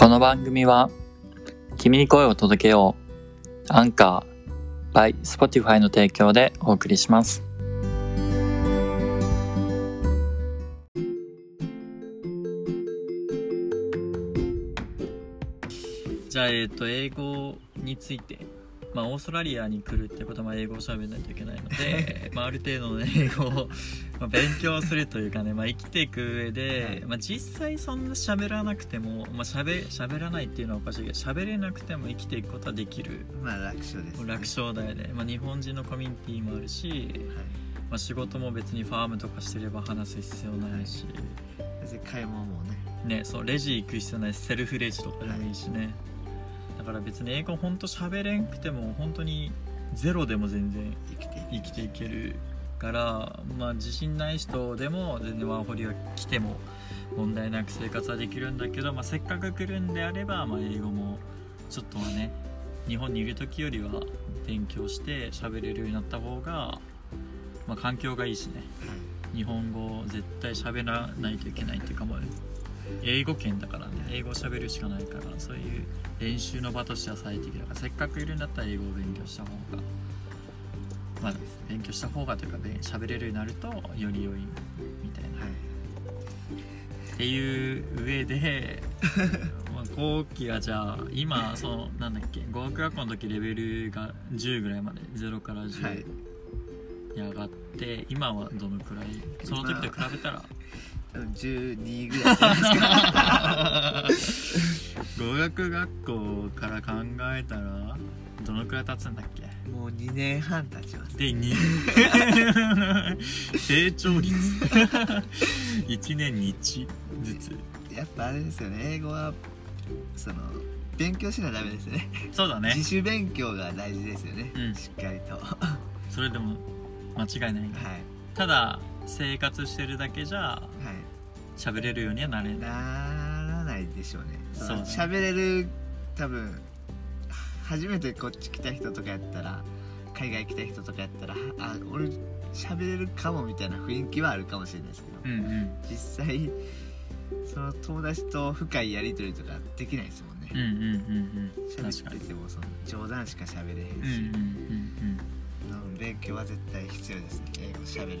この番組は、君に声を届けよう、アンカー、by Spotify の提供でお送りします。じゃあ、えっ、と、英語について、まあ、オーストラリアに来るってことは英語を喋らないといけないので、まあ、ある程度の英語をまあ勉強するというかね、まあ、生きていく上で、はい。まあ、実際そんな喋らなくても、まあ、喋喋らないっていうのはおかしいけど喋れなくても生きていくことはできる。まあ楽勝です、ね、楽勝だよね、まあ、日本人のコミュニティもあるし、はい。まあ、仕事も別にファームとかしてれば話す必要ないし、別に買い物もね。ね、そうレジ行く必要ないしセルフレジとかでもいいしね、だから別に英語ほんと喋れんくても本当にゼロでも全然生きてい生きていけるから、まあ、自信ない人でも全然ワーホリが来ても問題なく生活はできるんだけど、まあ、せっかく来るんであれば、まあ、英語もちょっとはね日本にいる時よりは勉強して喋れるようになった方が、まあ、環境がいいしね。はい。日本語を絶対喋らないといけないっていうかもう英語圏だからね。英語を喋るしかないからそういう練習の場としては最適だから。せっかくいるんだったら英語を勉強した方がまあ勉強した方がというかべ喋れるようになるとより良いみたいな、はい。っていう上で まあ後期はじゃあ今そのなんだっけ語学学校の時レベルが10ぐらいまで0から10、はい。に上がって今はどのくらい？その時と比べたら12ぐらいじゃないですか。語学学校から考えたらどのくらい経つんだっけ？もう2年半経ちます。で2 成長率。1年に1ずつ。やっぱあれですよね。英語はその勉強しなダメですね。そうだね。自主勉強が大事ですよね、うん。しっかりと。はそれでも間違いないい。ただ生活してるだけじゃは喋れるようにはなれいない。ならないでしょうね。そね。喋れる多分初めてこっち来た人とかやったら海外来た人とかやったらあ俺喋れるかもみたいな雰囲気はあるかもしれないですけどうんうん。実際その友達と深いやり取りとかできないですもんね。うんうんうんうん。っててもその冗談しか喋れへんし、うんうんうんうん勉強は絶対必要ですね。英語喋る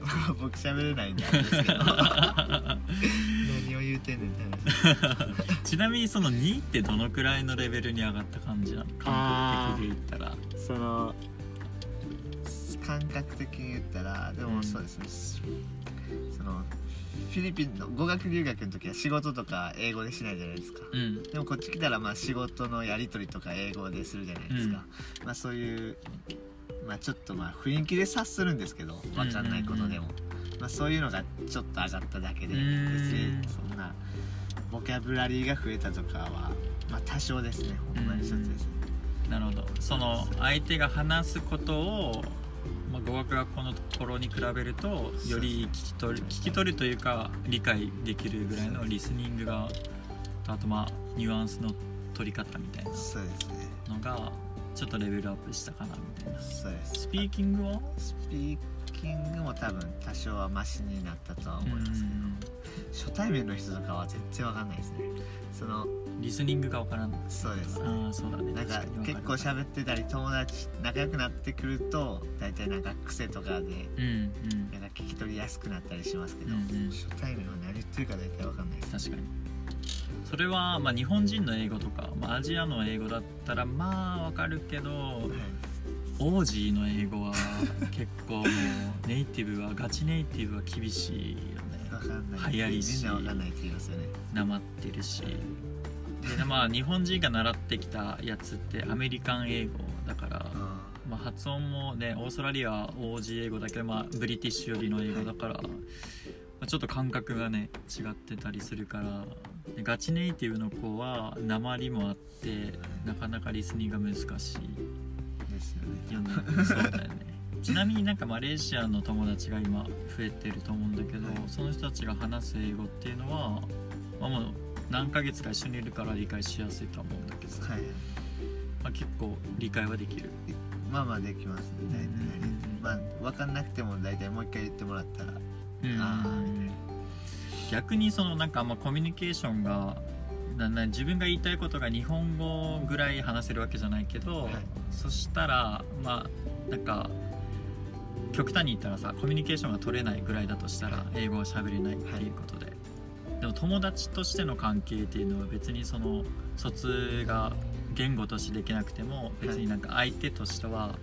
僕喋れないんであれですけど。何を言うてんねんって話うんちなみにその2ってどのくらいのレベルに上がった感じなの？感覚的で言ったら。その感覚的に言ったらでうん。もそうですね、そのフィリピンの語学留学の時は仕事とか英語でしないじゃないですか。うん。でもこっち来たらまあ仕事のやり取りとか英語でするじゃないですか、まあそういうまあちょっとまあ雰囲気で察するんですけど分かんないことでも、まあそういうのがちょっと上がっただけで別うん。にそんなボキャブラリーが増えたとかはまあ多少ですねほんまに一つですね。なるほど。その相手が話すことを、まあ、語学学校の頃に比べるとより聞き取る聞き取るというか理解できるぐらいのリスニングがあとまあニュアンスの取り方みたいなのがちょっとレベルアップしたかなみたいなそうです。スピーキングは？スピーキングも多分多少はマシになったとは思いますけど。初対面の人とかは全然わかんないですね。そのリスニングがわからん。そうです。ああそうだね。なんか結構る喋ってたり友達仲良くなってくると大体なんか癖とかでうんうん。なんか聞き取りやすくなったりしますけど、うんうん。初対面は何言ってるか大体わかんないです確かに。それは、まあ、日本人の英語とか、まあ、アジアの英語だったらまあわかるけどはいオージーの英語は結構もうネイティブはガチネイティブは厳しいよね。わかんない。早いし。みんなわかんないって言いますよね。なまってるし。でまあ日本人が習ってきたやつってアメリカン英語だから、まあ、発音もねオーストラリアはオージー英語だけど、まあ、ブリティッシュ寄りの英語だから、まあ、ちょっと感覚がね違ってたりするからでガチネイティブの子は鉛もあってなかなかリスニングが難しいですよね。よねそうだよね。ちなみになんかマレーシアの友達が今増えてると思うんだけど、はい。その人たちが話す英語っていうのは、まあ、もう何ヶ月か一緒にいるから理解しやすいとは思うんだけど、はい。まあ、結構理解はできる。まあまあできますね大体、うんまあ分かんなくても大体もう一回言ってもらったらうん。あーみたいな。逆にそのなんかあんまコミュニケーションがなな自分が言いたいことが日本語ぐらい話せるわけじゃないけど、はい。そしたらまあなんか極端に言ったらさコミュニケーションが取れないぐらいだとしたら英語が喋れないっていうことで、でも友達としての関係っていうのは別にその疎通が言語としてできなくても別になんか相手としては、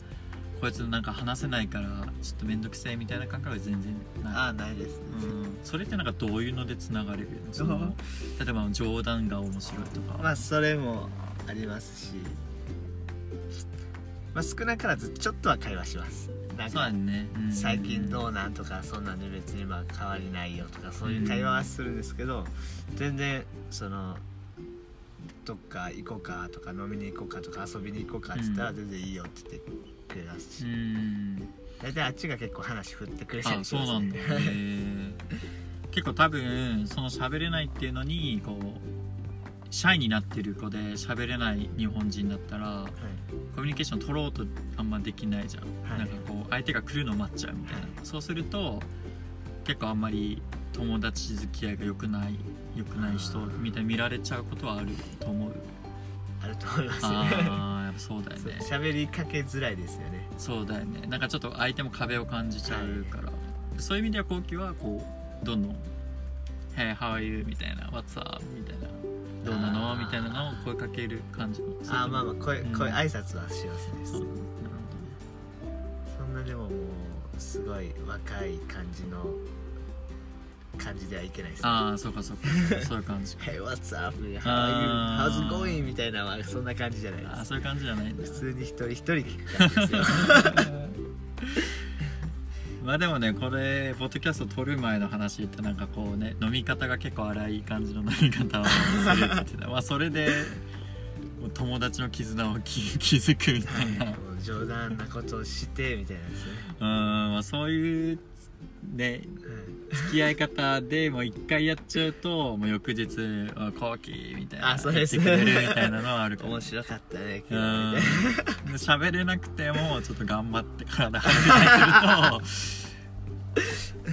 こいつなんか話せないからちょっと面倒くせえみたいな感覚は全然ない。ああないですね、うん。それってなんかどういうのでつながれる？その例えば冗談が面白いとか、まあそれもありますし、まあ、少なからずちょっとは会話します。なんかね、うん。最近どうなんとかそんなんで別にまあ変わりないよとかそういう会話はするんですけど、全然そのどっか行こうかとか飲みに行こうかとか遊びに行こうかって言ったらうん。全然いいよって言ってくれますし、うん。大体あっちが結構話振ってくれたりあしますねそうなんだへー 結構多分その喋れないっていうのにこうシャイになってる子で喋れない日本人だったらはい。コミュニケーション取ろうとあんまできないじゃん、はい。なんかこう相手が来るの待っちゃうみたいな、はい。そうすると結構あんまり友達付き合いが良くない良くない人みたいに見られちゃうことはあると思う。あると思いますねそうだよね。喋りかけづらいですよね。そうだよね。なんかちょっと相手も壁を感じちゃうから、そういう意味では後期はこうどんどん「Hey how are you?」みたいな「What's up?」みたいな「どうなの?」みたいなのを声かける感じああまあまあ声,、うん。声挨拶はしますね。そうなるそんなでももうすごい若い感じの感じではいけないですね。ああそうかそうかそういう感じか。Hey what's up? How are you? あ How's going? みたいなのはそんな感じじゃないです。ああそういう感じじゃない普通に一人一人聞く感じですよまあでもねこれポッドキャスト撮る前の話ってなんかこうね飲み方が結構荒い感じの飲み方をするって まあそれで友達の絆を気 気づくみたいな。冗談なことをしてみたいなですね、うんまあそういうね付き合い方でもう一回やっちゃうともう翌日「あコーキー」みたいなあそうです。言ってくれるみたいなのはあるかも面白かったねう今日喋れなくてもちょっと頑張って体張ってくる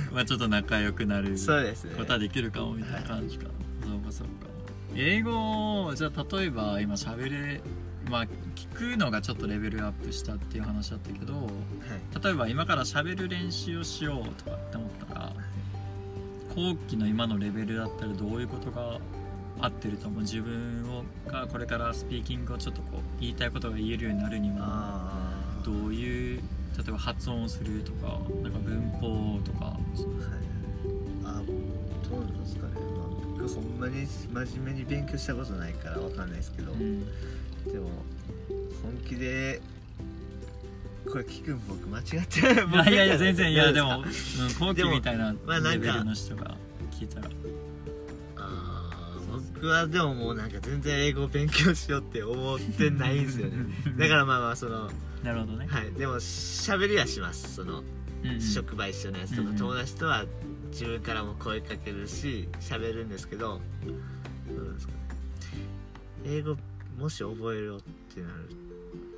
とまあちょっと仲良くなるなそうですね。ことはできるかもみたいな感じかそうかそうか。英語をじゃあ例えば今喋れまあ聞くのがちょっとレベルアップしたっていう話だったけどはい。例えば今から喋る練習をしようとかって思ったら後期の今のレベルだったらどういうことが合ってると思う？自分をがこれからスピーキングをちょっとこう言いたいことが言えるようになるにはどういう例えば発音をするとかなんか文法とか。はい、あどうなんですかね、まあ、僕ほんまに真面目に勉強したことないからわかんないですけど、うん。でも本気でこれ聞くん僕間違ってない。いやいやいや全然いやでも、後期みたいなレベルの人が聞いたら。あー僕はでももうなんか全然英語を勉強しようって思ってないんですよね。だからまあまあそのなるほどね、はい。でも喋りはします。そのうんうん。職場一緒のやつとか。うんうん。友達とは自分からも声かけるし喋るんですけどどうですかね英語もし覚えようってなる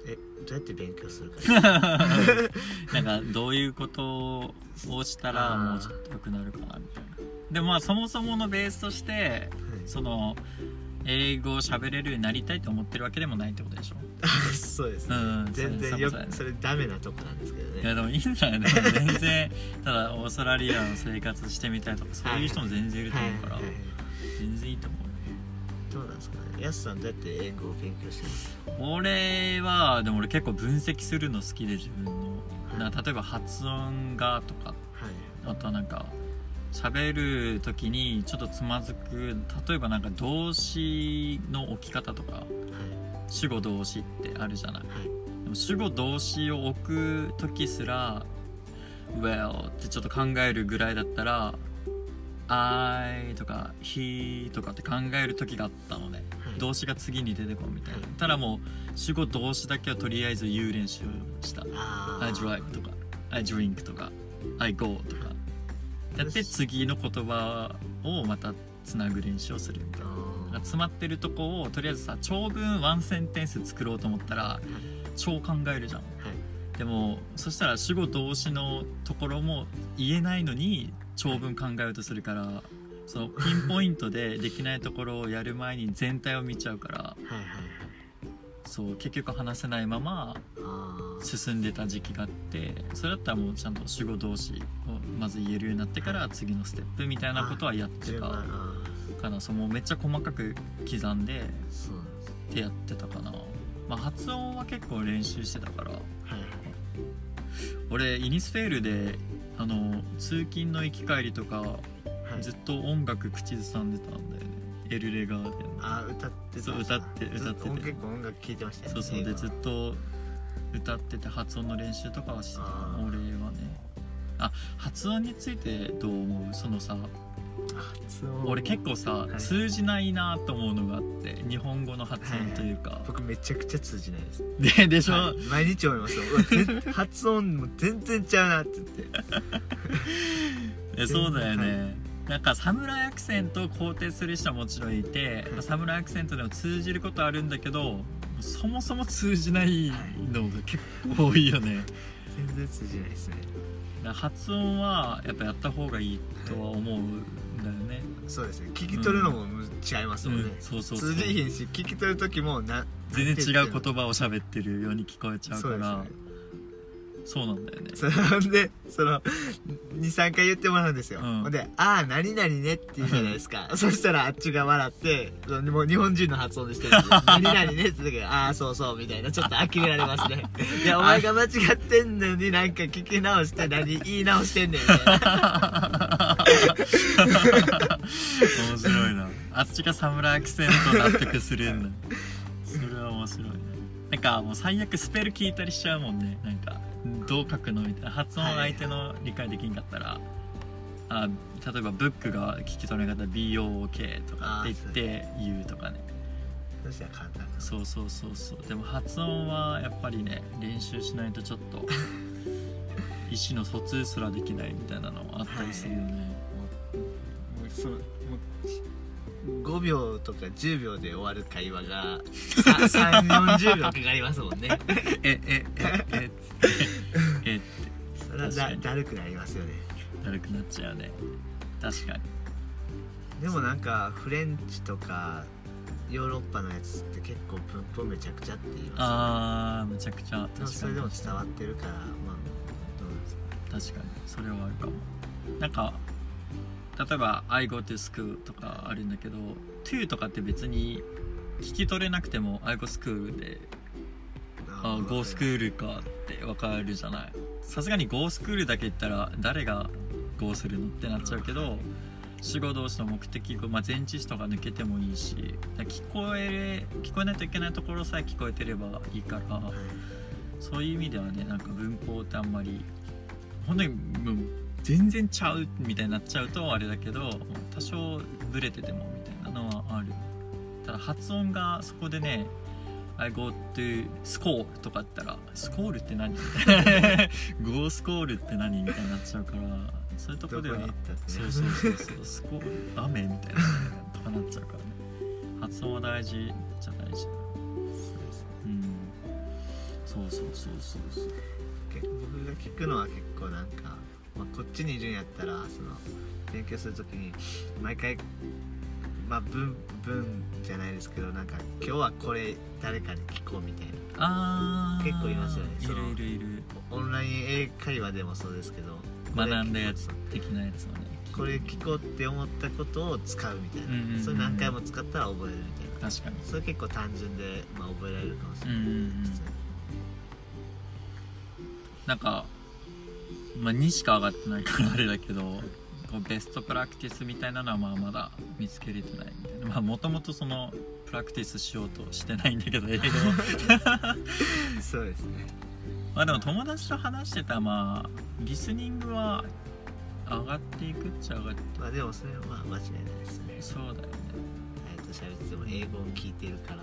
えどうやって勉強するか なんかどういうことをしたらもうちょっと良くなるかなみたいな。でもまあそもそものベースとしてその英語を喋れるようになりたいと思ってるわけでもないってことでしょ？そうですね、うん全然よくそれダメなとこなんですけどね。いやでもいいんじゃない？でも全然ただオーストラリアの生活してみたいとかそういう人も全然いると思うから。はいはいはい。全然いいと思う。よどうなんですかね。やすさんどうやって英語を勉強してます？俺はでも俺結構分析するの好きで自分の。な例えば発音がとか。はい。あとはなんか喋る時にちょっとつまずく。例えばなんか動詞の置き方とか。はい。主語動詞ってあるじゃない。はい。でも主語動詞を置く時すら「well」ってちょっと考えるぐらいだったら「I」とか「he」とかって考える時があったのね。はい。動詞が次に出てこうみたいな。はい。ただもう主語動詞だけはとりあえず言う練習をした。あ I drive とか I drink とか I go とか。やって次の言葉をまたつなぐ練習をするみたいな。あ詰まってるとこをとりあえずさ長文ワンセンテンス作ろうと思ったら超考えるじゃん。はい。でもそしたら主語動詞のところも言えないのに長文考えようとするからそのピンポイントでできないところをやる前に全体を見ちゃうからはいはいはいそう結局話せないまま進んでた時期があってそれだったらもうちゃんと主語動詞をまず言えるようになってから次のステップみたいなことはやってたからそうもうめっちゃ細かく刻んでってやってたかな、まあ、発音は結構練習してたから。はいはい。俺イニスフェールであの通勤の行き帰りとかはい。ずっと音楽口ずさんでたんだよね。エルレガーデンあー歌ってた。そう歌って歌ってて。結構音楽聴いてましたよそうそうでずっと歌ってて発音の練習とかはしてた。俺はね。あ発音についてどう思う？そのさ俺結構さ、はい。通じないなと思うのがあって日本語の発音というか、僕めちゃくちゃ通じないです。ででしょ、はい。毎日思いますよ。発音も全然ちゃうなって言って。えそうだよはねなんか侍アクセントを肯定する人はもちろんいて、はい。侍アクセントでも通じることあるんだけどそもそも通じないのが結構多いよね。全然通じないですね。だから発音はやっぱやった方がいいとは思う。んだよね、そうですね。聞き取るのもむ違いますもんね、うんそうそうそう。通じひんし聞き取る時もな全然違う言葉を喋ってるように聞こえちゃうから。ね。そうなんだよね。それでその23回言ってもらうんですよ、うん。ほんで「ああ何々ね」って言うじゃないですか。そしたらあっちが笑ってもう日本人の発音でしてる 何々ね」って言うからああそうそう」みたいなちょっと呆れられますね いやお前が間違ってんのになんか聞き直して何言い直してんねんみたいな面白いな。あっちが侍アクセント納得するんだ。それは面白いね。なんかもう最悪スペル聞いたりしちゃうもんね。なんかどう書くのみたいな。発音相手の理解できんかったら、あ例えばブックが聞き取れなかったら BOK とかって言って言うとかね。そしたら簡単ですそうそうそうそう。でも発音はやっぱりね練習しないとちょっと意思の疎通すらできないみたいなのあったりするよね、もうもう5秒とか10秒で終わる会話が3 4 0秒かかりますもんね。ええええええってそれはだだるくなりますよねだるくなっちゃうね確かにでもなんかフレンチとかヨーロッパのやつって結構文法めちゃくちゃって言いますあーむちゃくちゃよねでも確かにそれでも伝わってるからまあ確かに。それはあるかも。なんか例えば「I go to school」とかあるんだけど「to」とかって別に聞き取れなくても「I go school」であゴースクールかってわかるじゃない。さすがにゴースクールだけ言ったら誰がゴーするのってなっちゃうけど主語同士の目的語、まあ、前置詞とか抜けてもいいし聞こえ聞こえないといけないところさえ聞こえてればいいからはい。そういう意味ではねなんか文法ってあんまり本当にもう全然ちゃうみたいになっちゃうとあれだけど多少ブレててもみたいなのはあるただ発音がそこでね I go to school とか言ったらスコールって何？みたいな Go スコールって何みたいになっちゃうからそういうとこではね。そうそうそうそうスコール雨みたいなとかなっちゃうからね。発音は大事じゃ大事。うん。そうそうそうそうそう。結僕が聞くのは結構なんか、まあ、こっちにいるんやったらその勉強するときに毎回まあ文文じゃないですけどなんか今日はこれ誰かに聞こうみたいなあー。結構いますよね。いるいるいる。オンライン英会話でもそうですけど学んだやつ的なやつをね。これ聞こうって思ったことを使うみたいな、うんうんうんそれ何回も使ったら覚えるみたいな。確かに。それ結構単純で、まあ、覚えられるかもしれない、うんうんうんなんかまあ2しか上がってないからあれだけどこうベストプラクティスみたいなのはまあまだ見つけれてないみたいな。まあもともとそのプラクティスしようとしてないんだけど 英語そうですね。まあでも友達と話してたらまあリスニングは上がっていくっちゃ上がってまあでもそれはまあ間違いないですね。そうだよね。えっと喋ってても英語を聞いてるから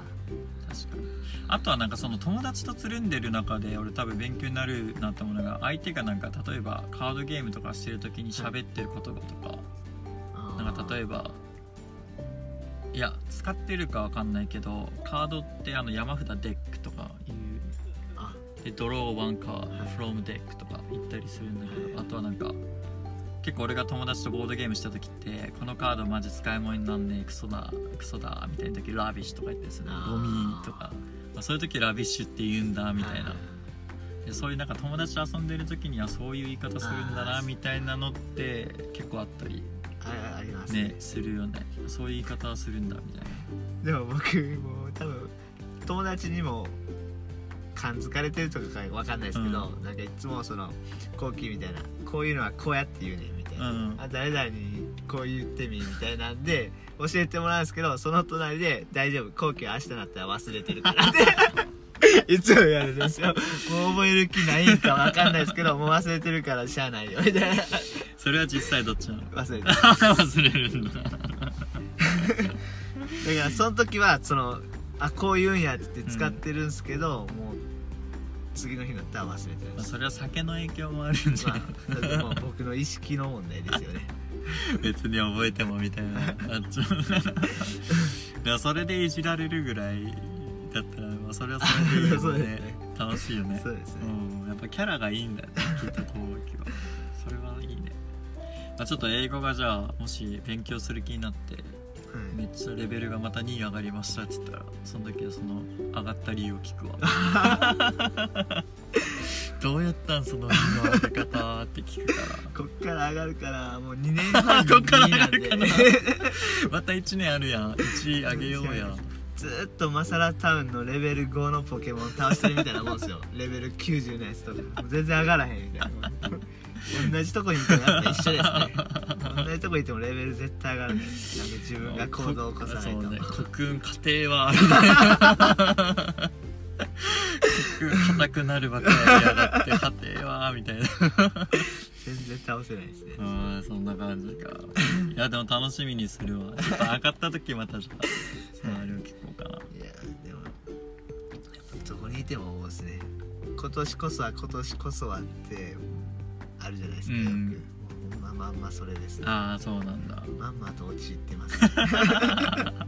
確かに。あとはなんかその友達とつるんでる中で俺多分勉強になるなと思うのが相手がなんか例えばカードゲームとかしてる時に喋ってる言葉とか。なんか例えばいや使ってるかわかんないけどカードってあの山札 deck とかいうあ。で draw one card はい。 from deck とか言ったりするんだけど、はいあとはなんか結構俺が友達とボードゲームした時ってこのカードマジ使い物になんねえクソだクソだみたいな時 rubbish とか言ってするあー。ゴミとか、まあ、そういう時 rubbish って言うんだみたいな、でそういうなんか友達と遊んでる時にはそういう言い方するんだなみたいなのって結構あったりあありますね。するよね。そういう言い方はするんだみたいな。でも僕もう多分友達にも感づかれてるとかわかんないですけど、なんかいつもそのコウキみたいなこういうのはこうやって言うねみたいな、うん。あ誰々にこう言ってみみたいなんで教えてもらうんですけどその隣で「大丈夫コウキは明日になったら忘れてるから」って。いつも言われるんですよ。もう覚える気ないんかわかんないですけどもう忘れてるからしゃあないよみたいな。それは実際どっちなの？忘れてる。忘れるんだ。だからその時はそのあこう言うんやって使ってるんですけど、もう次の日になったら忘れてまあ、それは酒の影響もあるんじゃまな。い、あ、それでもう僕の意識の問題ですよね。別に覚えてもみたいな。あっちょ でもそれでいじられるぐらいだったら、まあ、それはそれでいいよそうですね。ね楽しいよね。そうですね、うんやっぱキャラがいいんだよねきっとこうきは。それはいいね、まあ、ちょっと英語がじゃあもし勉強する気になってめっちゃレベルがまた2上がりましたって言ったらその時はその上がった理由を聞くわ。どうやったんその2の上げ方って聞くから。こっから上がるからもう2 年半こっから2なんで上がるかなまた1年あるやん。1上げようやずーっとマサラタウンのレベル5のポケモン倒してるみたいなもんですよ。レベル90のやつとか。もう全然上がらへんみたいな同じとこにいてもやっぱ一緒ですね。同じとこにいてもレベル絶対上がらないなんか自分が行動を起こさないと、そうね。国運家庭はあるね。国運硬くなるばっかりやがって家庭はみたいな。全然倒せないですね。うんそんな感じか。いやでも楽しみにするわ。ちょっと上がった時またじゃあそのあれを聞こうかな。いやでもやっぱどこにいても思うですね。今年こそは今年こそはってあるじゃないですか、うん。まあまあまあそれです。ねああそうなんだ。まんまと陥ってます、ね、あ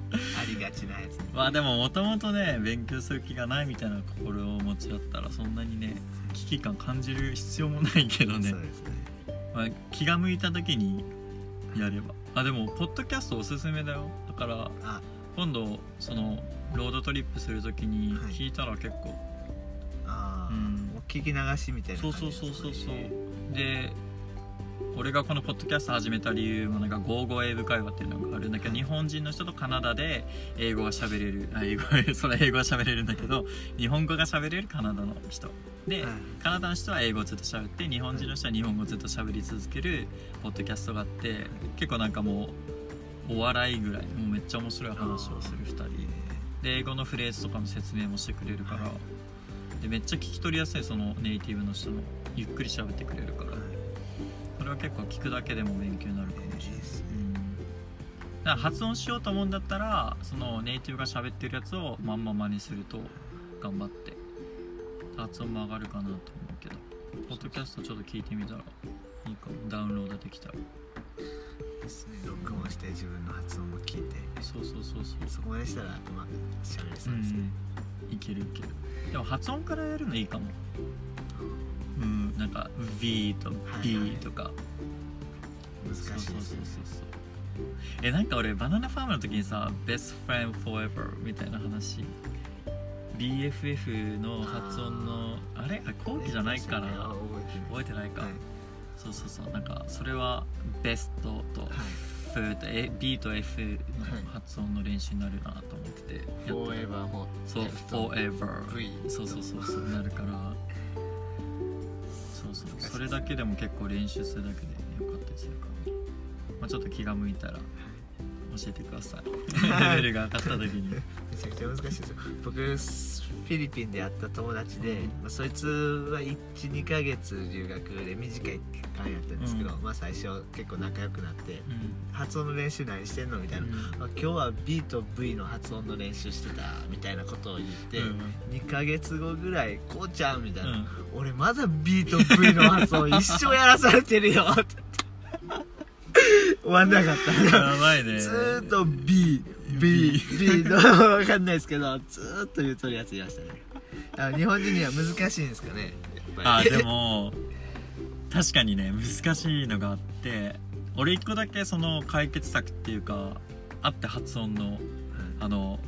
りがちなやつ。ねまあでももともとね勉強する気がないみたいな心を持ちだったらそんなにね危機感感じる必要もないけどね。そうですね。まあ、気が向いた時にやれば。あでもポッドキャストおすすめだよ。だからあ。今度そのロードトリップする時にはい。聞いたら結構、ああ、うん。聞き流しみたいなそうそうそうそうそう。ねで俺がこのポッドキャスト始めた理由もなんかゴーゴー英語会話っていうのがあるんだけど、はい日本人の人とカナダで英語が喋れるあ英語 それは英語が喋れるんだけど日本語が喋れるカナダの人。で、はいカナダの人は英語をずっと喋って日本人の人は日本語をずっと喋り続けるポッドキャストがあって結構なんかもうお笑いぐらいもうめっちゃ面白い話をする2人。で英語のフレーズとかの説明もしてくれるから、はい。でめっちゃ聞き取りやすいそのネイティブの人のゆっくり喋ってくれるから。はい。それは結構聞くだけでも勉強になるかもしれないうん。だから発音しようと思うんだったらそのネイティブが喋ってるやつをまんま真似すると頑張って発音も上がるかなと思うけど。ポッドキャストちょっと聞いてみたらいいかも。ダウンロードできたら。ですね。録音して自分の発音も聞いて。そうそうそうそう。そこまでしたらうまく喋れうそうですね、ん。いけるいける。でも発音からやるのいいかもうんなんか V と B とか、難しいそうそうそうですねそう。えなんか俺バナナファームの時にさ「Best Friend Forever」みたいな話。BFF の発音のあれ？あ後期じゃないかなあ覚えてないか、はい。そうそうそう。なんかそれはベストと F と A B と F の発音の練習になるなと思ってて、やった。フォーエバーもそう Forever V そうそうそうそうなるからそれだけでも結構練習するだけでよかったりするから、まあ、ちょっと気が向いたら教えてください。レベルが上がった時に。めちゃくちゃ難しいですよ。僕フィリピンで会った友達で、まあ、そいつは12ヶ月留学で短い期間やったんですけど、うん。まあ最初結構仲良くなってうん発音の練習何してんの？みたいな、あ今日は B と V の発音の練習してたみたいなことを言って、うん。2ヶ月後ぐらい「こうちゃん」みたいな、うん俺まだ B と V の発音一生やらされてるよって。終わんなかった。やばいねずーっと B B B のわかんないですけどずーっと言うとるやついましたね。あ日本人には難しいんですかねあでも確かにね難しいのがあって俺一個だけその解決策っていうかあって発音のあの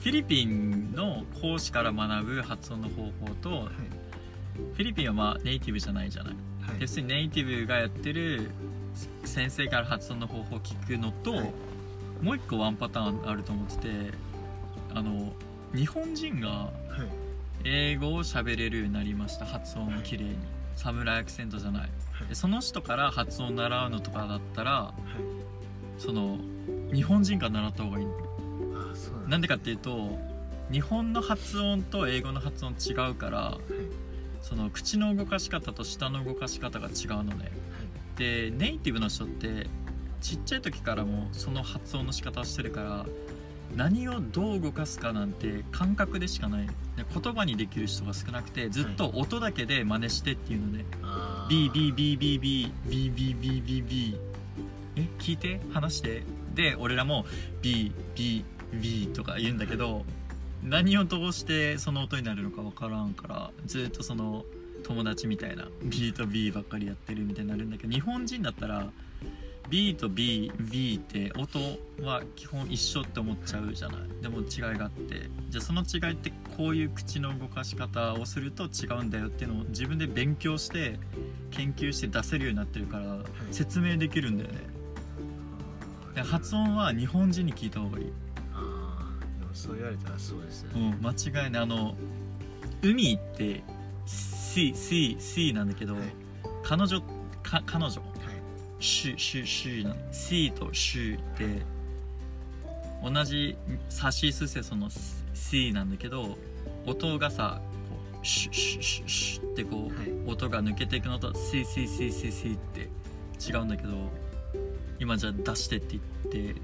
フィリピンの講師から学ぶ発音の方法と、はい。フィリピンはまあネイティブじゃないじゃない。はい。要するにネイティブがやってる先生から発音の方法を聞くのと、はい。もう一個ワンパターンあると思っててあの日本人がはい。英語を喋れるようになりました発音をきれいにサムライアクセントじゃない。はい。でその人から発音を習うのとかだったらはい。その日本人から習った方がいいあそうなんなんでかっていうと日本の発音と英語の発音違うからはい。その口の動かし方と舌の動かし方が違うのね。でネイティブの人ってちっちゃい時からもうその発音の仕方をしてるから何をどう動かすかなんて感覚でしかない。で言葉にできる人が少なくてずっと音だけで真似してっていうので。あ B B B B B B B B B B え聞いて？話して？で俺らも B B B とか言うんだけど何をどうしてその音になるのか分からんからずっとその友達みたいな B と B ばっかりやってるみたいになるんだけど日本人だったら B と BV って音は基本一緒って思っちゃうじゃない。でも違いがあって。じゃあその違いってこういう口の動かし方をすると違うんだよっていうのを自分で勉強して研究して出せるようになってるから説明できるんだよね。で発音は日本人に聞いた方がいい、あー。でもそう言われたらそうですようね、ん、間違いない。あの海って C, C, C なんだけど、はい。彼女か彼女。はいシュシュシュなの C とシュって同じサシスセソの C なんだけど音がさこうシュシュシュシュってこう、はい音が抜けていくのと C C C C C って違うんだけど今じゃあ出してって言って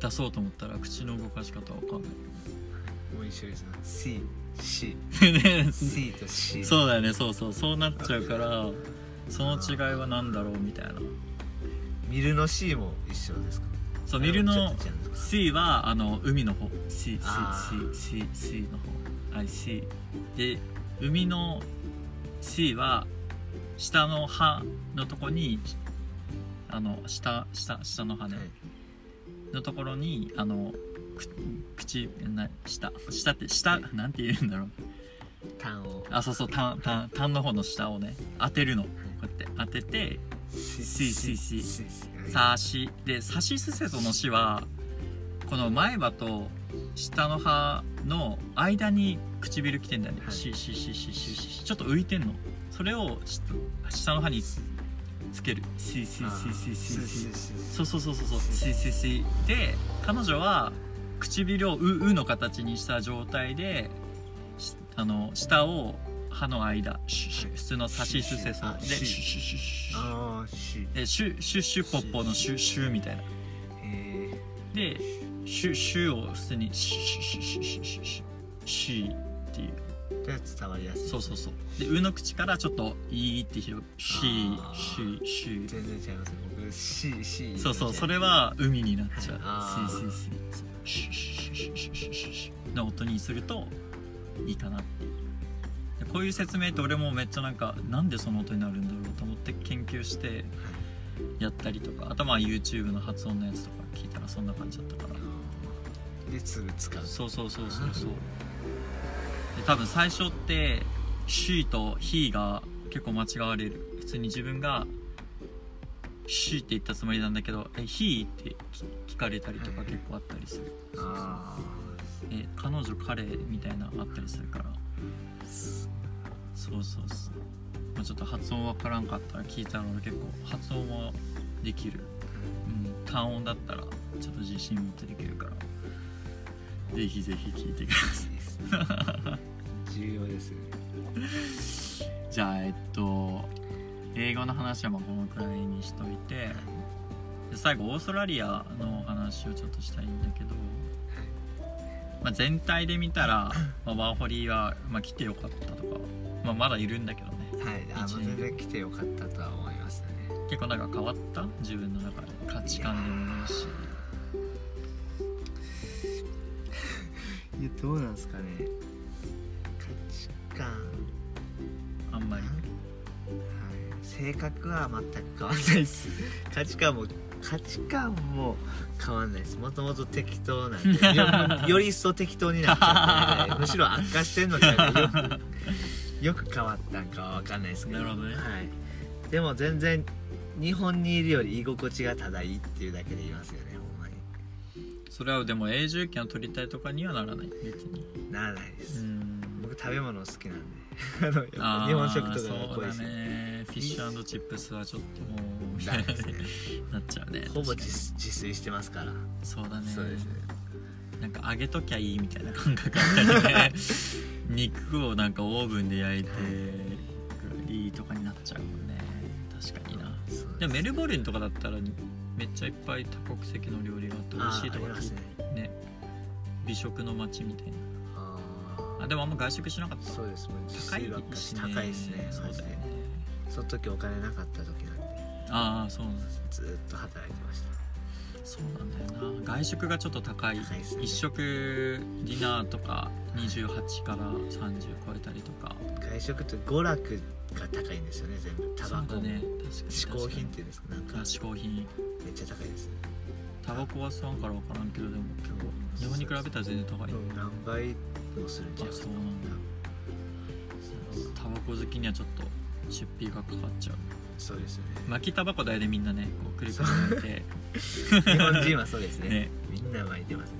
出そうと思ったら口の動かし方わかんないもう一緒ですね C C ね C と C そうだよねそうそうそうなっちゃうからその違いは何だろうみたいな。ミルの C も一緒ですか？そうミルの C はあの海の方。C C あ C C C の方。I C で海の C は下の歯のとこにあの下下下の歯ね、はい。のところにあのく口な下。下って下なんて言うんだろう。単を。あそうそうタンタンタンの方の下をね当てるのこうやって当てて C はい。さし。でさしすせそのしはこの前歯と下の歯の間に唇来てんだよね、はい。しししししし。ちょっと浮いてんの。それを下下の歯につける。C C C C C そうそうそうそうそう。C C C で彼女は唇をううの形にした状態でしあの下を歯の間シュシュ普通のさしすせそあでシュシュシュシュああ C でシュシュシュポッポのシュシュみたいな。えでシュシュを普通にシュシュシュシュシュシュシュシュっていう伝わりやすいそうそうそうで上の口からちょっといいって広くシュあーシュシュ全然違います僕 C C そうそうそれは海になっちゃうあーシーシーシーシュシュシュシュシュシュシュシュの音にするといいかなっていうでこういう説明って俺もめっちゃなんかなんでその音になるんだろうと思って研究してやったりとか。あとまあ YouTube の発音のやつとか聞いたらそんな感じだったから。ですぐ使う。そうそうそうそうそう。で多分最初って「she」と「he」が結構間違われる。普通に自分が「she」って言ったつもりなんだけど「え he」って聞聞かれたりとかはい。結構あったりする。あえ彼女彼みたいなあったりするからそうそうそう、まあ、ちょっと発音わからんかったら聞いたら俺結構発音もできる。うん。単音だったらちょっと自信持ってできるから。ぜひぜひ聞いてください。重要ですねじゃあえっと英語の話はまあこのくらいにしといて。で最後オーストラリアのお話をちょっとしたいんだけど、まあ、全体で見たら、まあ、ワーホリは、まあ、来てよかったとか、まあ、まだいるんだけどね。はいあの全然来てよかったとは思いますね。結構なんか変わった？自分の中で価値観でもないし。いやどうなんですかね。価値観。あんまり。はい。性格は全く変わんないです。価値観も価値観も変わんないです。もともと適当なんで よより一層適当になっちゃって、むしろ悪化してんのじゃなくてよく変わったんかは分かんないですけど。なるほどね。はい、でも全然日本にいるより居心地がただいいっていうだけで言いますよねほんまに。それはでも永住権を取りたいとかにはならない？別に。ならないです、うん。僕食べ物好きなんで。あのやっぱあー日本食とかがそうだ恋しい、ね。フィッシュチップスはちょっともうみたいなね。なっちゃうね。ほぼ自炊してますから、そうだね。そうですねなんか揚げときゃいいみたいな感覚あったりね肉をなんかオーブンで焼いていいとかになっちゃうもんね。確かにな。でもメルボルンとかだったらめっちゃいっぱい多国籍の料理があって美味しいとかあーありますねね美食の街みたいな。ああでもあんま外食しなかった。ーそうですもう自高い炊ばっかりしね。高いですねそうだよね。その時お金なかった時なんで。ああそうなんですずーっと働いてましそうなんだよな。外食がちょっと高い。ね一食ディナーとか28から30超えたりとか。た外食って娯楽が高いんですよね全部。タバコ。ね。嗜好品っていうんですかなんか。あ嗜好品。めっちゃ高いです。タバコは吸わんから分からんけどでも結構日本に比べたら全然高い、何倍もするんちゃうあそうなんだ。タバコ好きにはちょっと出費がかかっちゃうそうですよね。巻きタバコ台でみんなねこうくるくる巻いて。日本人はそうですね。ね。みんな巻いてますね。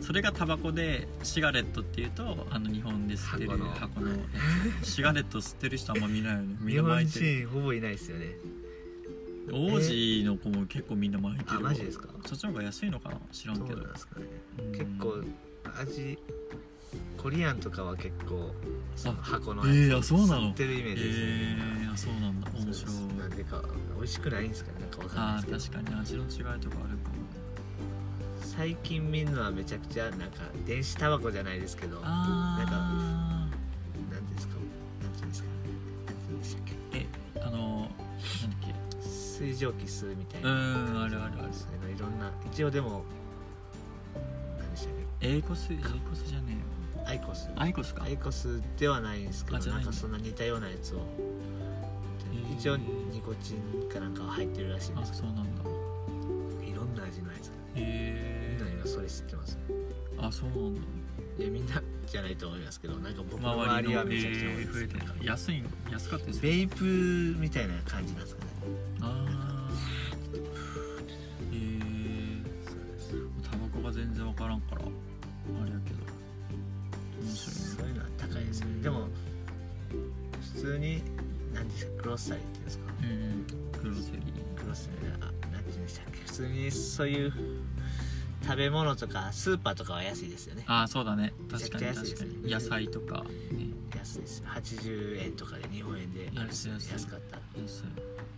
それがタバコでシガレットっていうとあの日本で吸ってる箱の。箱のシガレット吸ってる人あんま見ないよね。みん日本な巻いてほぼいないですよね。王子の子も結構みんな巻いてる。あマジですか？そっちの方が安いのかな？知らんそうけどなんですかね。うん。結構味コリアンとかは結構そのあ箱のえーやつあそうなの？吸ってるイメージですね。えー、あそうなんだ。面白い。なんでか美味しくないんですかね。なんかわかんあないですけど。ー確かに。味の違いとかあるかも。最近見るのはめちゃくちゃなんか電子タバコじゃないですけど。なんかあなんていうんですか？なんていうんですか？でしたっけ？ーえあのなんだっけ？水蒸気吸うみたいうな。ーんあるあるある。いうのいろんな。一応でも何でしたっエイコスエイコスじゃねけアイコス。アイコスか。アイコスではないんですけどあじゃなだ。ないんかそんな似たようなやつを。ー。一応ニコチンかなんかは入ってるらしいんあです。けそうなんだ。どいろんな味のやつ。がみんへな今それ吸ってます？あそうなんだ。いやみんなじゃないと思いますけどなんか僕の周周りはめちゃくちゃ多い増えてる。安い安かったですベイプみたいな感じなんですかね。あー。えー。タバコが全然わからんからあれやけど高いです。よねでも普通に何ですかグロッサリーっていうんですか？うんうん。グロセリーグロッサリーあ何て言うんでしたっけ？普通にそういう食べ物とかスーパーとかは安いですよね。ああそうだね。確かに確かに。野菜とかね。安いです。80円とかで日本円で安い安い。安かった。ら安い。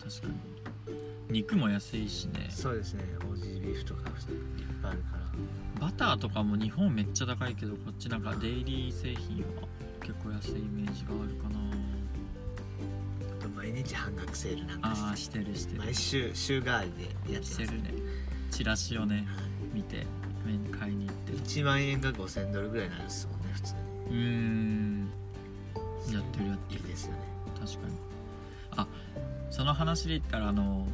確かに。肉も安いしね。そうですね。オージービーフとかいっぱいあるから。バターとかも日本めっちゃ高いけどこっちなんかデイリー製品は結構安いイメージがあるかな。あと毎日半額セールなんかああしてるしてる。毎週週替わりでやってます。してるね。チラシをねはい見て買いに行って。る1万円が5000ドルぐらいになるんですもんね普通に。うーん。やってるやってる。いいですよね。確かに。あその話で言ったらあの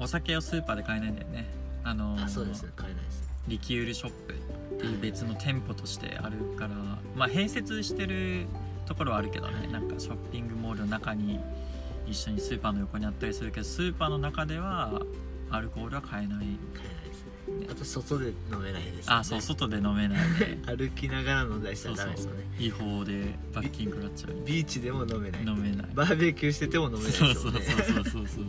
お酒をスーパーで買えないんだよね。あのあそうです。買えないです。リキュールショップっていう別の店舗としてあるからまあ併設してるところはあるけどね、はい。なんかショッピングモールの中に一緒にスーパーの横にあったりするけどスーパーの中ではアルコールは買えない。買えないですね。あと外で飲めないですよね。あそう外で飲めないで 歩きながら飲んだりしたらダメですよね。違法で罰金かかっちゃう。ビーチでも飲めない。飲めない。バーベキューしてても飲めないですそうよね。そうそうそうそうそうそう。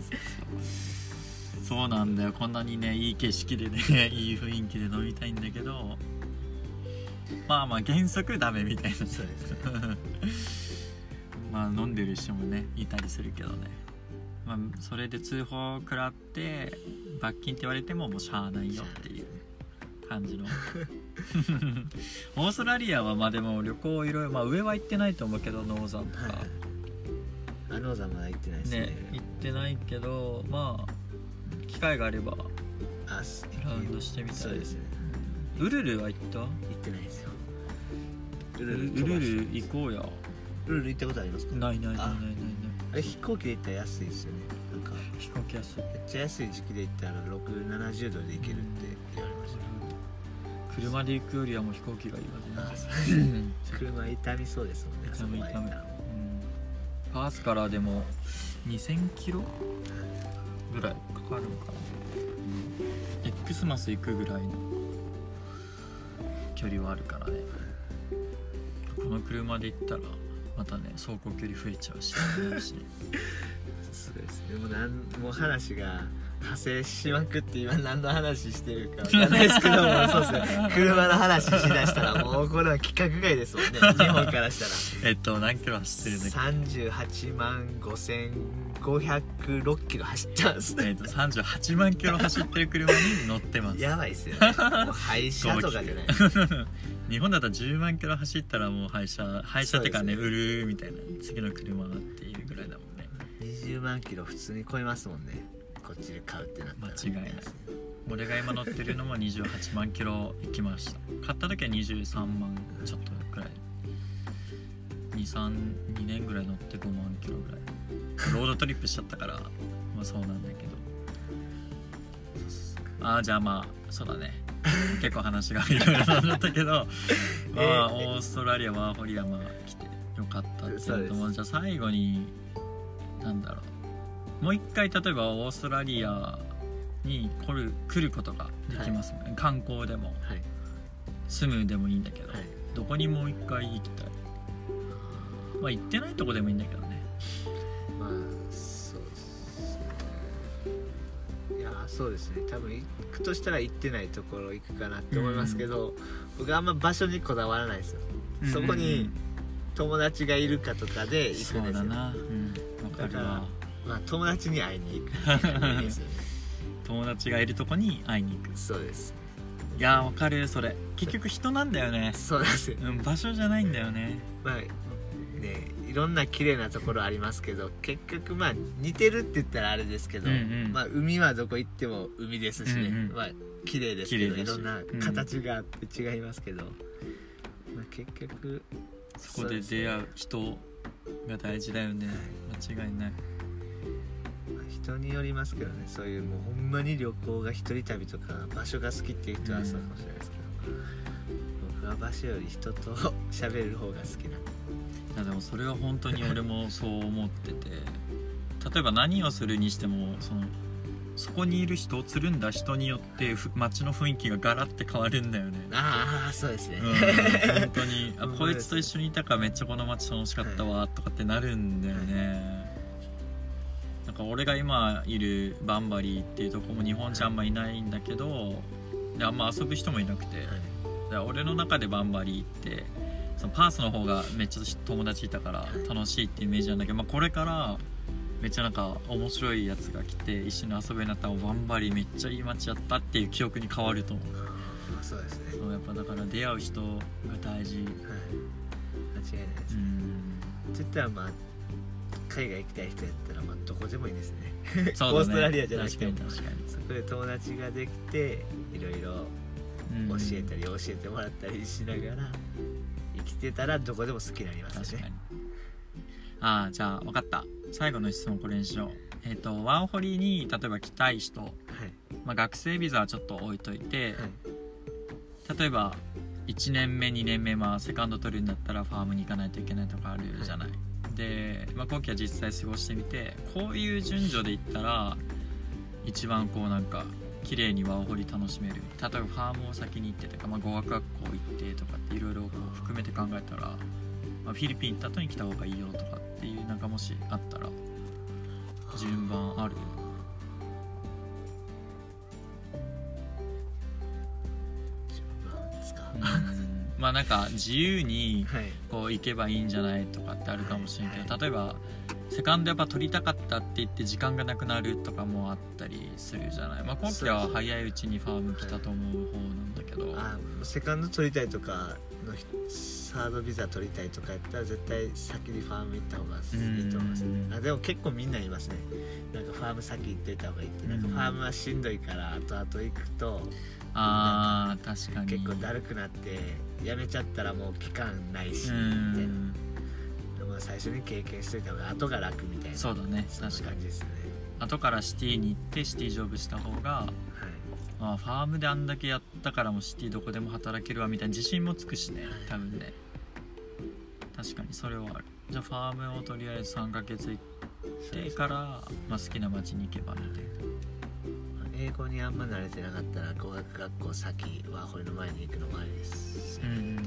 そうなんだよ。こんなにねいい景色でねいい雰囲気で飲みたいんだけどまあまあ原則ダメみたいな。そうです。ねまあ飲んでる人もねいたりするけどね。まあそれで通報食らって罰金って言われてももうしゃあないよっていう感じの。オーストラリアはまあでも旅行いろいろまあ上は行ってないと思うけどノーザンとか、はい。あのざまだ行ってないですね。ね行ってないけどまあ機会があればラウンドしてみたいそうですねウルルは行った？行ってないですよ。ウウルル飛ばして行こうや。ウルル行ったことありますか？ないないないないないない。あそう飛行機で行ったら安いですよね。なんか。飛行機安い。めっちゃ安い時期で行ったら670ドルで行けるって言われました。車で行くよりはもう飛行機がいいわあ全然車痛みそうですもんね痛み痛み。うん。パースからでも2000キロぐらいかかるのかな。X マス行くぐらいの距離はあるからね。この車で行ったらまたね走行距離増えちゃうし そうですね。もうなんもう話が派生しまくって今何の話してるかわかんないですけどもそうですね。車の話しだしたらもうこれは規格外ですもんね。日本からしたえっと何キロ走ってるんだっら38万5506キロ走っちゃうんですね。けえっと38万キロ走ってる車に乗ってます。やばいっすよ。ねもう廃車とかじゃない。日本だったら10万キロ走ったらもう廃車廃車ってかねそうで売るみたいな次の車っていうぐらいだもんね。20万キロ普通に超えますもんねこっちで買うってなったら間違いない。俺が今乗ってるのも28万キロ行きました。買った時は23万ちょっとくらい。232年ぐらい乗って5万キロぐらい。ロードトリップしちゃったから まあそうなんだけど。ああじゃあまあそうだね。結構話がいろいろだったけど まあオーストラリアワーホリアマ来てよかったっていうじゃあ最後になんだろうもう一回例えばオーストラリアに来る来ることができますね、観光でも。はい。住むでもいいんだけど、はい。どこにもう一回行きたい。まあ行ってないとこでもいいんだけどね。まあそうですね。いやそうですね。多分行くとしたら行ってないところ行くかなって思いますけど、僕あんま場所にこだわらないですよ。そこに友達がいるかとかで行くそうんですよ。だな。うん。わかるだわまあ友達に会いに行く。友達がいるとこに会いに行く。そうです。いやーわかるそれ。結局人なんだよね。そうなんですよ。うん場所じゃないんだよね。まあねいろんな綺麗なところありますけど結局まあ似てるって言ったらあれですけど、うんうん。まあ海はどこ行っても海ですしね、うんうん。まあ綺麗ですけどいろんな形があって違いますけど、まあ結局そこで出会う人が大事だよね。間違いない。まあ人によりますけどねそういうもうほんまに旅行が一人旅とか場所が好きっていう人はそうかもしれないですけど、僕は場所より人と喋る方が好きな。んでいやでもそれは本当に俺もそう思ってて。例えば何をするにしてもそのそこにいる人つるんだ人によってふ街の雰囲気がガラッて変わるんだよね。ああそうですね、うん本当に。あこいつと一緒にいたからめっちゃこの街楽しかったわとかってなるんだよねか俺が今いるバンバリーっていうとこも日本人あんまいないんだけどであんま遊ぶ人もいなくて。は俺の中でバンバリーってそのパースの方がめっちゃ友達いたから楽しいってイメージなんだけど、まあ、これからめっちゃなんか面白いやつが来て一緒に遊ぶようになったらバンバリーめっちゃいい街やったっていう記憶に変わると思う。あーそうですね。そうやっぱだから出会う人が大事。はい。間違いないです。ね、うん。って言ったらまあ海外行きたい人やったらまあどこでもいいですね。そうだね。オーストラリアじゃなく確ても。かに確かに。そこで友達ができていろいろうん教えたり教えてもらったりしながら生きてたらどこでも好きになります確かに。ねああじゃあ分かった。最後の質問これにしよう。えっ、とワンホリに例えば来たい人、はい。まあ、学生ビザはちょっと置いといて、はい。例えば1年目2年目まあセカンド取るんだったらファームに行かないといけないとかあるじゃない、で、まあ、今期は実際過ごしてみてこういう順序で行ったら一番こうなんか綺麗にワーホリ楽しめる。例えばファームを先に行ってとか、まあ、語学学校行ってとかっていろいろ含めて考えたら、まあ、フィリピン行った後に来た方がいいよとかっていうなんかもしあったら順番ある？順番ですか？うんまあなんか自由にはい。こう行けばいいんじゃないとかってあるかもしれんけど例えばセカンドやっぱ取りたかったって言って時間がなくなるとかもあったりするじゃない。まあ今期は早いうちにファーム来たと思う方なんだけど。あセカンド取りたいとかの人サードビザ取りたいとかやったら絶対先にファーム行った方がいいと思いますうん。あでも結構みんな言いますね。なんかファーム先行ってた方がいいって。なんかうん。ファームはしんどいから後々行くとあー確かに。結構だるくなってやめちゃったらもう期間ないしうみたいんな。ままあ、最初に経験しといた方が後が楽みたいなそうだね。そんな確かに。感じですね。後からシティに行ってシティジョブした方がはい。まあファームであんだけやったからもうシティどこでも働けるわみたいな自信もつくしね多分ね。確かにそれはある。じゃあファームをとりあえず3ヶ月行ってから、まあ、好きな町に行けばみたいな英語にあんま慣れてなかったら語学学校先ワーホリの前に行くのもありです、うん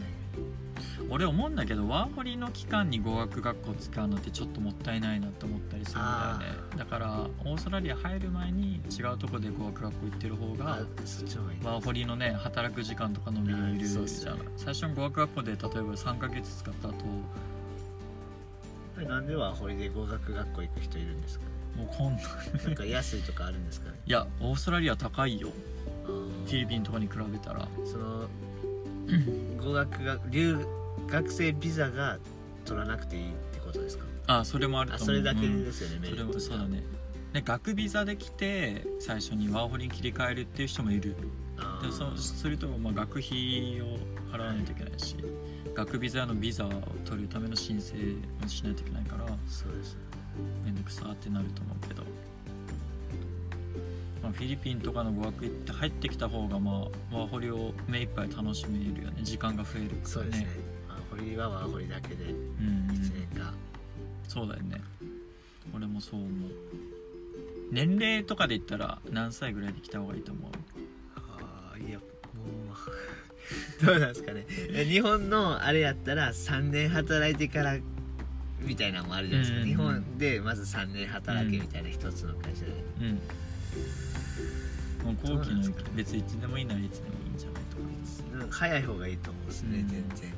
俺思うんだけどワーホリの期間に語学学校使うのってちょっともったいないなって思ったりするんだよね。だからオーストラリア入る前に違うとこで語学学校行ってる方がワーホリのね働く時間とか伸びるじゃん、ね最初の語学学校で例えば3ヶ月使った後。なんでワーホリで語学学校行く人いるんですか？ねもうこんななんか安いとかあるんですかね。いやオーストラリア高いよ。フィリピンとかに比べたら。その語学が留学生ビザが取らなくていいってことですか？あそれもあると思う。あそれだけうんですよね、メそれリットもそうだね。で学ビザで来て最初にワーホリに切り替えるっていう人もいる。でそうすると、まあ、学費を払わないといけないし学ビザのビザを取るための申請をしないといけないから。そうですめんどくさってなると思うけど、まあ、フィリピンとかの語学行って入ってきた方がまあワーホリを目いっぱい楽しめるよね。時間が増えるからね。そうですね。ワーホリはワーホリだけでうん。1年間、そうだよね。俺もそう思う。年齢とかで言ったら何歳ぐらいで来た方がいいと思う？ああいやもう どうなんですかね。日本のあれやったら3年働いてからみたいなのもあるじゃないですか、うん日本でまず3年働けみたいな一つの会社で、うん。もう後期の別にいつでもいいならいつでもいいんじゃないと思いますなん。か早い方がいいと思うんですね、うん。全然。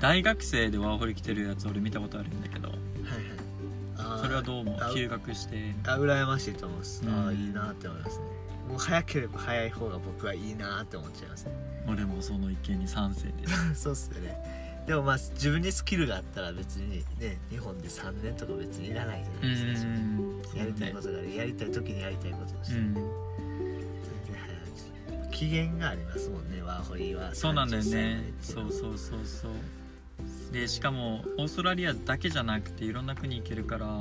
大学生でワーホリ来てるやつ俺見たことあるんだけど。はいはい。それはどう思あう休学して。あ羨ましいと思います、うん。ああいいなって思いますね。もう早ければ早い方が僕はいいなって思っちゃいますね。俺もその意見に賛成で そうっすよねでもまあ自分にスキルがあったら別にね日本で3年とか別にいらないじゃうないですか、んやりたいことがあるやりたい時にやりたいことをして、う。ん。全然早い期限がありますもんねワーホリは。そうなんだよ30歳までねそうそうそうそう。でしかもオーストラリアだけじゃなくていろんな国行けるから、い。オ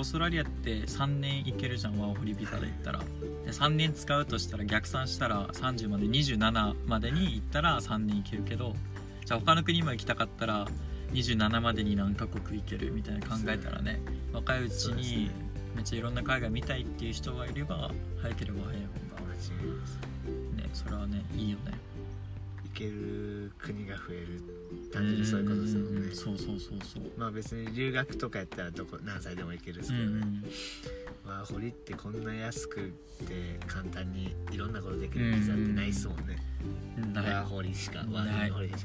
ーストラリアって3年行けるじゃんワーホリビザで行ったら。で3年使うとしたら逆算したら30まで27までに行ったら3年行けるけどじゃあ他の国も行きたかったら27までに何カ国行けるみたいな考えたらね若いうちにね。めっちゃいろんな海外見たいっていう人がいれば早ければ早い方がね。それはねいいよね。行ける国が増える単純にそういうことですもんねうん。そうそうそうそう。まあ別に留学とかやったらどこ何歳でも行けるんですうんけど、うんワーホリってこんな安くて簡単にいろんなことできるビザってないっすもんね、ワーなホリしかワーホリしか。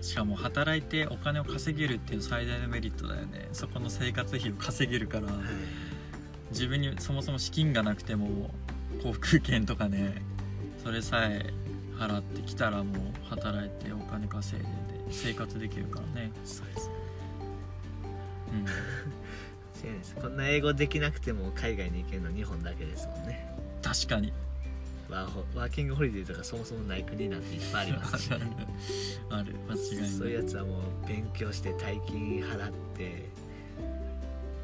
いしかも働いてお金を稼げるっていう最大のメリットだよね。そこの生活費を稼げるから。はい。自分にそもそも資金がなくても航空券とかねそれさえ払ってきたらもう働いてお金稼いでで生活できるからね。そうです。うん 違いないです。こんな英語できなくても海外に行けるの日本だけですもんね。確かに。ワーホワーキングホリデーとかそもそもない国なんていっぱいあります。し、あるある間違いない。そういうやつはもう勉強して大金払って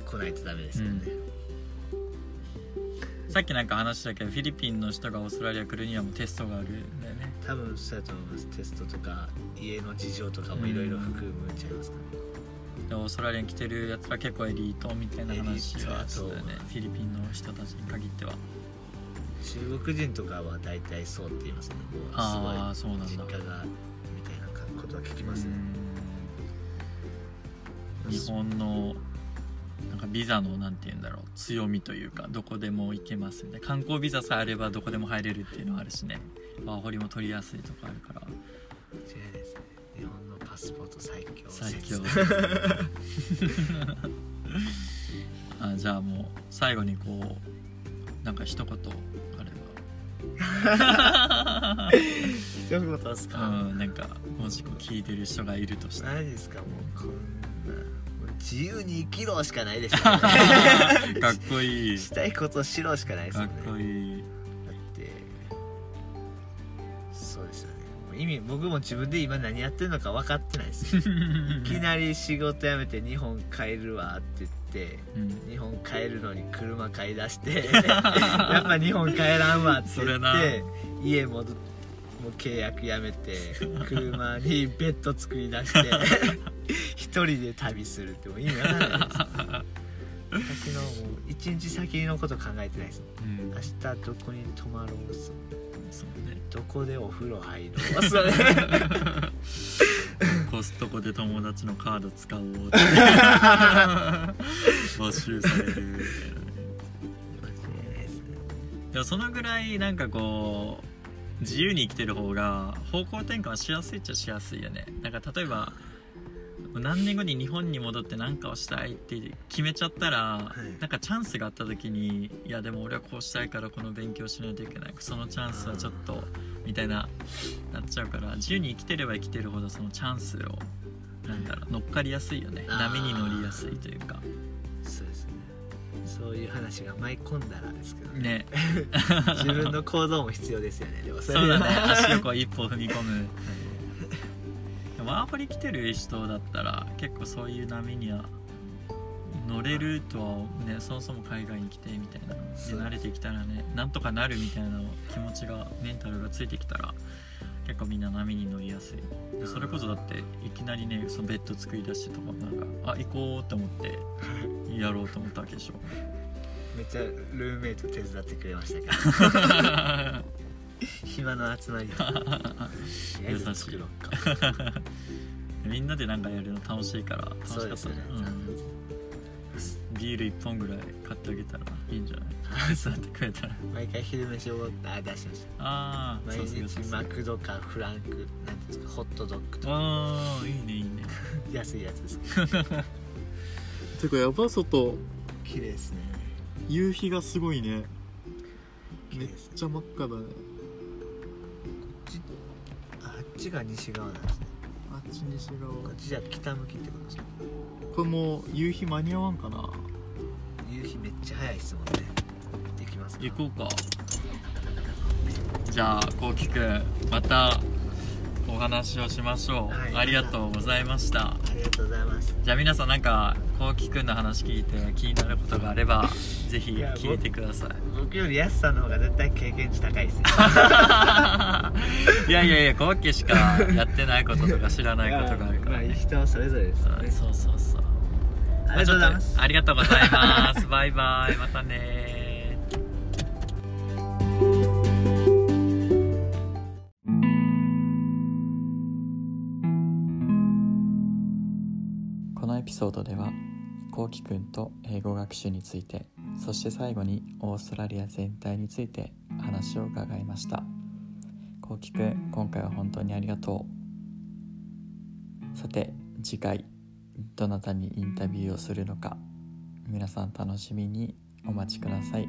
来ないとダメですもん。ね、さっきなんか話したけどフィリピンの人がオーストラリア来るにはもうテストがあるんだよね。多分そうやと思います。テストとか家の事情とかもいろいろ含むんちゃいますかね、でオーストラリアに来てるやつは結構エリートみたいな話はそうだよね。フィリピンの人たちに限っては。中国人とかは大体そうって言いますね。もうああすそうなんだ。ごい実家がみたいなことは聞きますね、うん。日本のなんかビザのなんて言うんだろう強みというかどこでも行けますよね観光ビザさえあればどこでも入れるっていうのはあるしね。ワーホリも取りやすいとかあるから。間違いないですね。日本スポート最強最強説。あじゃあもう最後にこうなんか一言あれ一言ですか、ば。うんなんかもしこう聞いてる人がいるとしたら何ですかもうこんな。自由に生きろしかないでしょ、かっこいい。したいことしろしかないですかっこいい意味僕も自分で今何やってるのか分かってないです。よ いきなり仕事辞めて日本帰るわって言ってうん。日本帰るのに車買い出して やっぱ日本帰らんわって言って家戻ってもう契約やめて車にベッド作り出して 一人で旅するってもう意味わからないです。先のもう一日先のこと考えてないです。うん。明日どこに泊まろうそそうねどこでお風呂入ろう コストコで友達のカード使おうって募集されるみたいなね。でもそのぐらいなんかこう自由に生きてる方が方向転換しやすいっちゃしやすいよね。なんか例えば何年後に日本に戻って何かをしたいって決めちゃったら、い。なんかチャンスがあった時にいやでも俺はこうしたいからこの勉強しないといけない。そのチャンスはちょっとみたいななっちゃうから自由に生きてれば生きてるほどそのチャンスをなんだろう乗っかりやすいよね。波に乗りやすいというか。そうですね。そういう話が舞い込んだらですけどね。ね。自分の行動も必要ですよね。でもそうだね。は足をこう一歩踏み込む。でもワーホリ来てる人だったら結構そういう波には乗れるとはね。そもそも海外に来てみたいな。で慣れてきたらねなんとかなるみたいな気持ちがメンタルがついてきたら結構みんな波に乗りやすい。それこそだっていきなりねそのベッド作り出してとかなんかあ行こうと思って やろうと思ったわけでしょ。めっちゃルームメイト手伝ってくれましたけど 暇の集まり優しい作ろうか。みんなでなんかやるの楽しいから楽しかったそうですよね。うん、ビール1本ぐらい買ってあげたらいいんじゃない？手伝ってくれたら。毎回昼飯をあ出しましああた毎日マクドかフランクなんですかホットドッグとか。ああいいねいいね。安いやつです。てかやば外。綺麗ですね。夕日がすごいね。綺麗ですね。ちゃ真っ赤だね。ああっちが西側なんですね。あっち西側。こっちじゃ北向きってことですかこれもう夕日間に合わんかな。夕日めっちゃ早いですもんね。できますか。行こうか。じゃあこうきくんまたお話をしましょう、はい。ありがとうございました。ありがとうございます。じゃあ皆さんなんかこうきくんの話聞いて気になることがあればぜひ聞いてください。僕より安さんの方が絶対経験値高いですよ。いやいやいやこうきしかやってないこととか知らないことがあるからまあね人それぞれですよね。そうそうそうありがとうございます。ありがとうございます。バイバイ。またねこうきくんと英語学習についてそして最後にオーストラリア全体について話を伺いました。こうきくん今回は本当にありがとう。さて次回どなたにインタビューをするのか皆さん楽しみにお待ちください。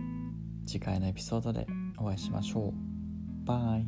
次回のエピソードでお会いしましょう。バイ。